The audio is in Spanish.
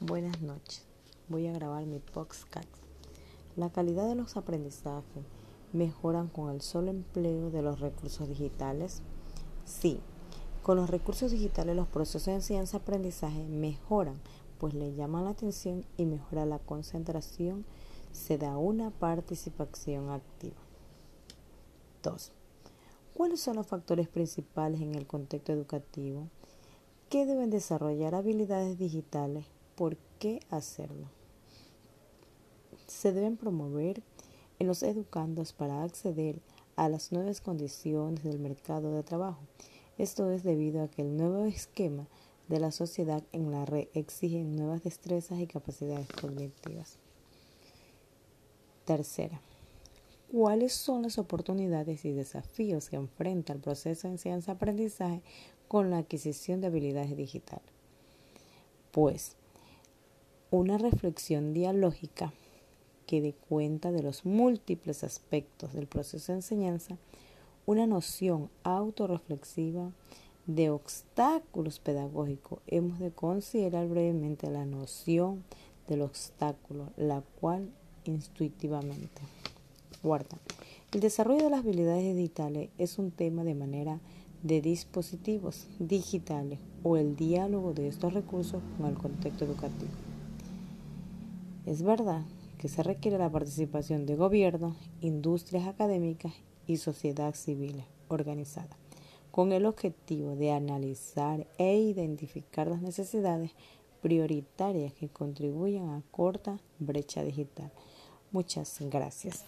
Buenas noches. Voy a grabar mi podcast. La calidad de los aprendizajes mejoran con el solo empleo de los recursos digitales. Sí, con los recursos digitales los procesos de enseñanza-aprendizaje mejoran, pues le llaman la atención y mejora la concentración, se da una participación activa. 2. ¿Cuáles son los factores principales en el contexto educativo que deben desarrollar habilidades digitales por qué hacerlo. Se deben promover en los educandos para acceder a las nuevas condiciones del mercado de trabajo. Esto es debido a que el nuevo esquema de la sociedad en la red exige nuevas destrezas y capacidades cognitivas. Tercera, ¿cuáles son las oportunidades y desafíos que enfrenta el proceso de enseñanza-aprendizaje con la adquisición de habilidades digitales? Pues, una reflexión dialógica que dé cuenta de los múltiples aspectos del proceso de enseñanza, una noción autorreflexiva de obstáculos pedagógicos. Hemos de considerar brevemente la noción del obstáculo, la cual intuitivamente. Cuarta, el desarrollo de las habilidades digitales es un tema de manera de dispositivos digitales o el diálogo de estos recursos con el contexto educativo. Es verdad que se requiere la participación de gobiernos, industrias académicas y sociedad civil organizada, con el objetivo de analizar e identificar las necesidades prioritarias que contribuyan a corta brecha digital. Muchas gracias.